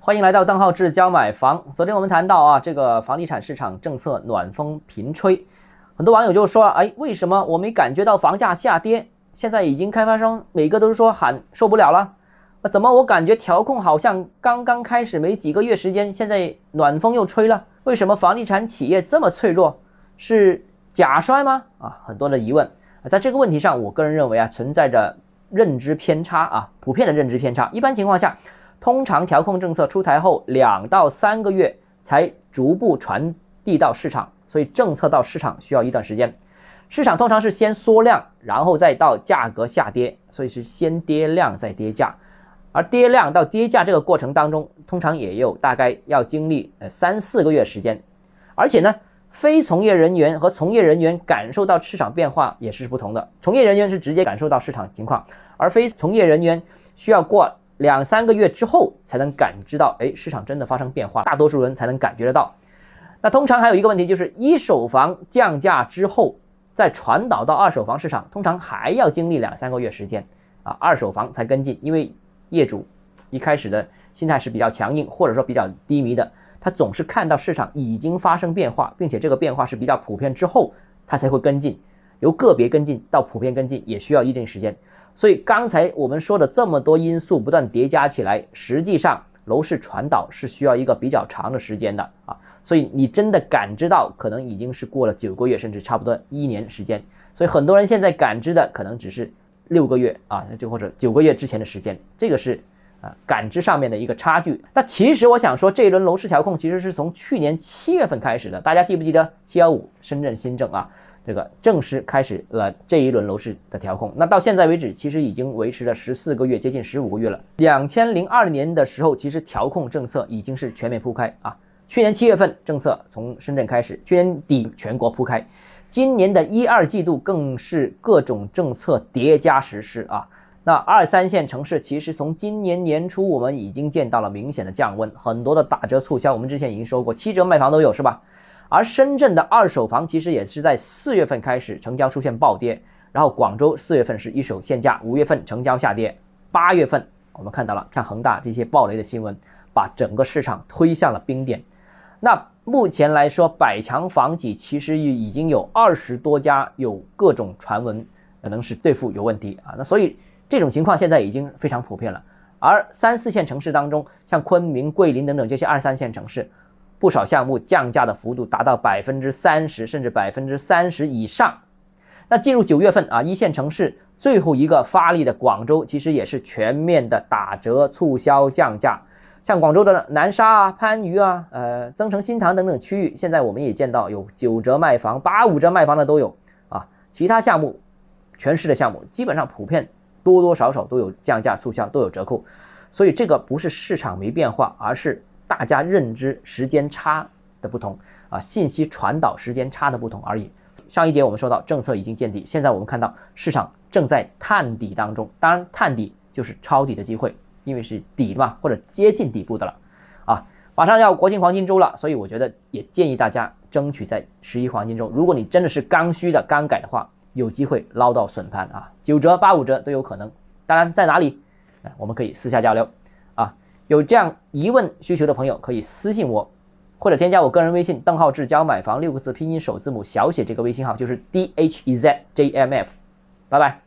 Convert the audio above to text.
欢迎来到邓浩志教买房。昨天我们谈到啊，这个房地产市场政策暖风频吹，很多网友就说了，哎，为什么我没感觉到房价下跌？现在已经开发商每个都说喊受不了了，那怎么我感觉调控好像刚刚开始没几个月时间，现在暖风又吹了？为什么房地产企业这么脆弱？是假摔吗？啊，很多的疑问。在这个问题上，我个人认为啊，存在着认知偏差啊，普遍的认知偏差。一般情况下，通常调控政策出台后两到三个月才逐步传递到市场，所以政策到市场需要一段时间。市场通常是先缩量，然后再到价格下跌，所以是先跌量再跌价。而跌量到跌价这个过程当中，通常也有大概要经历呃三四个月时间，而且呢。非从业人员和从业人员感受到市场变化也是不同的。从业人员是直接感受到市场情况，而非从业人员需要过两三个月之后才能感知到，哎，市场真的发生变化。大多数人才能感觉得到。那通常还有一个问题就是，一手房降价之后再传导到二手房市场，通常还要经历两三个月时间啊，二手房才跟进，因为业主一开始的心态是比较强硬，或者说比较低迷的。他总是看到市场已经发生变化，并且这个变化是比较普遍之后，他才会跟进。由个别跟进到普遍跟进，也需要一定时间。所以刚才我们说的这么多因素不断叠加起来，实际上楼市传导是需要一个比较长的时间的啊。所以你真的感知到，可能已经是过了九个月，甚至差不多一年时间。所以很多人现在感知的可能只是六个月啊，就或者九个月之前的时间，这个是。啊，感知上面的一个差距。那其实我想说，这一轮楼市调控其实是从去年七月份开始的。大家记不记得七幺五深圳新政啊？这个正式开始了这一轮楼市的调控。那到现在为止，其实已经维持了十四个月，接近十五个月了。两千零二年的时候，其实调控政策已经是全面铺开啊。去年七月份政策从深圳开始，去年底全国铺开，今年的一二季度更是各种政策叠加实施啊。那二三线城市其实从今年年初我们已经见到了明显的降温，很多的打折促销，我们之前已经说过，七折卖房都有，是吧？而深圳的二手房其实也是在四月份开始成交出现暴跌，然后广州四月份是一手限价，五月份成交下跌，八月份我们看到了像恒大这些暴雷的新闻，把整个市场推向了冰点。那目前来说，百强房企其实已经有二十多家有各种传闻，可能是兑付有问题啊，那所以。这种情况现在已经非常普遍了，而三四线城市当中，像昆明、桂林等等这些二三线城市，不少项目降价的幅度达到百分之三十，甚至百分之三十以上。那进入九月份啊，一线城市最后一个发力的广州，其实也是全面的打折促销降价。像广州的南沙啊、番禺啊、呃增城新塘等等区域，现在我们也见到有九折卖房、八五折卖房的都有啊。其他项目，全市的项目基本上普遍。多多少少都有降价促销，都有折扣，所以这个不是市场没变化，而是大家认知时间差的不同啊，信息传导时间差的不同而已。上一节我们说到政策已经见底，现在我们看到市场正在探底当中，当然探底就是抄底的机会，因为是底嘛，或者接近底部的了啊。马上要国庆黄金周了，所以我觉得也建议大家争取在十一黄金周，如果你真的是刚需的刚改的话。有机会捞到损盘啊，九折八五折都有可能。当然在哪里，我们可以私下交流。有这样疑问需求的朋友可以私信我，或者添加我个人微信邓浩志教买房六个字拼音首字母小写这个微信号就是 dhzjmf，。拜拜。